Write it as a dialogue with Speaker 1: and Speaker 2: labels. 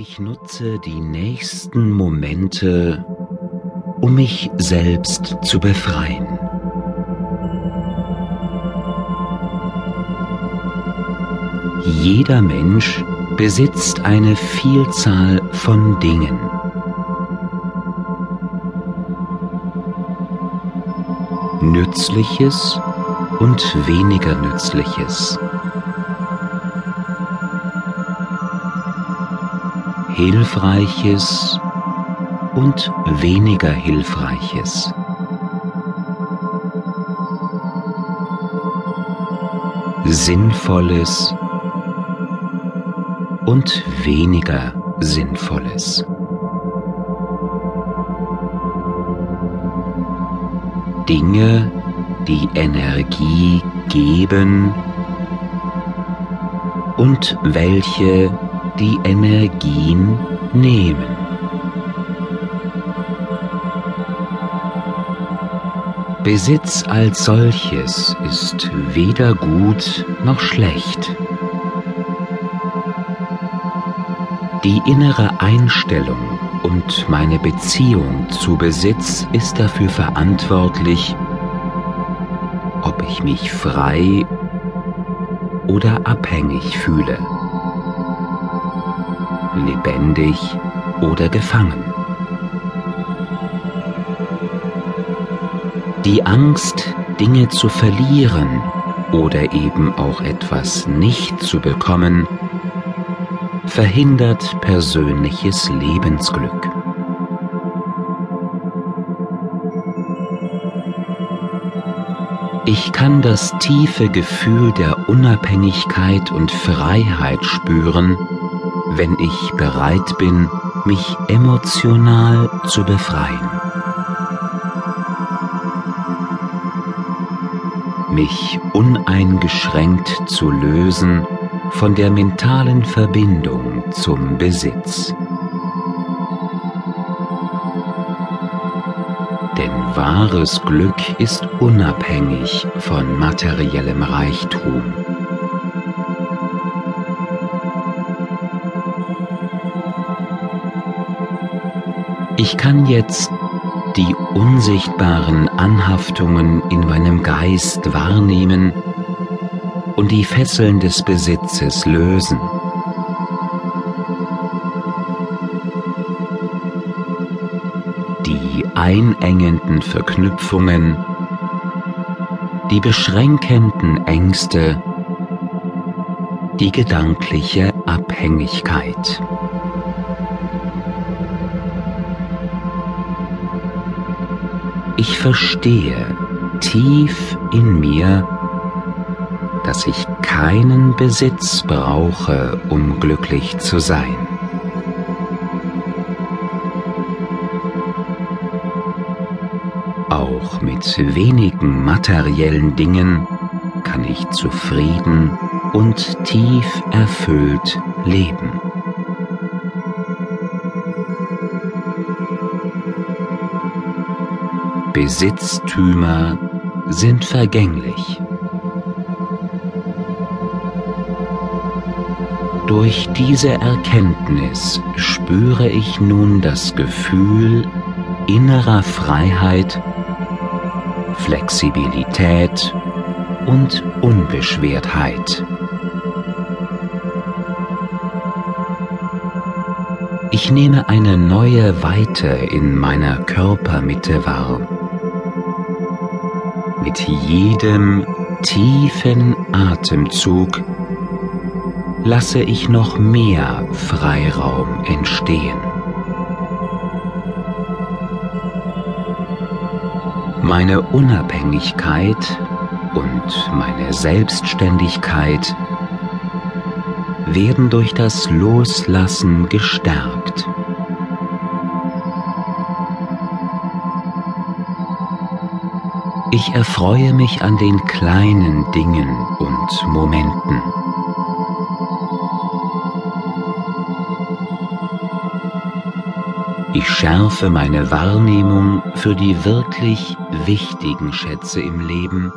Speaker 1: Ich nutze die nächsten Momente, um mich selbst zu befreien. Jeder Mensch besitzt eine Vielzahl von Dingen. Nützliches und weniger Nützliches. Hilfreiches und weniger Hilfreiches. Sinnvolles und weniger Sinnvolles. Dinge, die Energie geben und welche die Energien nehmen. Besitz als solches ist weder gut noch schlecht. Die innere Einstellung und meine Beziehung zu Besitz ist dafür verantwortlich, ob ich mich frei oder abhängig fühle lebendig oder gefangen. Die Angst, Dinge zu verlieren oder eben auch etwas nicht zu bekommen, verhindert persönliches Lebensglück. Ich kann das tiefe Gefühl der Unabhängigkeit und Freiheit spüren, wenn ich bereit bin, mich emotional zu befreien. Mich uneingeschränkt zu lösen von der mentalen Verbindung zum Besitz. Denn wahres Glück ist unabhängig von materiellem Reichtum. Ich kann jetzt die unsichtbaren Anhaftungen in meinem Geist wahrnehmen und die Fesseln des Besitzes lösen. Die einengenden Verknüpfungen, die beschränkenden Ängste, die gedankliche Abhängigkeit. Ich verstehe tief in mir, dass ich keinen Besitz brauche, um glücklich zu sein. Auch mit wenigen materiellen Dingen kann ich zufrieden und tief erfüllt leben. Besitztümer sind vergänglich. Durch diese Erkenntnis spüre ich nun das Gefühl innerer Freiheit, Flexibilität und Unbeschwertheit. Ich nehme eine neue Weite in meiner Körpermitte wahr. Mit jedem tiefen Atemzug lasse ich noch mehr Freiraum entstehen. Meine Unabhängigkeit und meine Selbstständigkeit werden durch das Loslassen gestärkt. Ich erfreue mich an den kleinen Dingen und Momenten. Ich schärfe meine Wahrnehmung für die wirklich wichtigen Schätze im Leben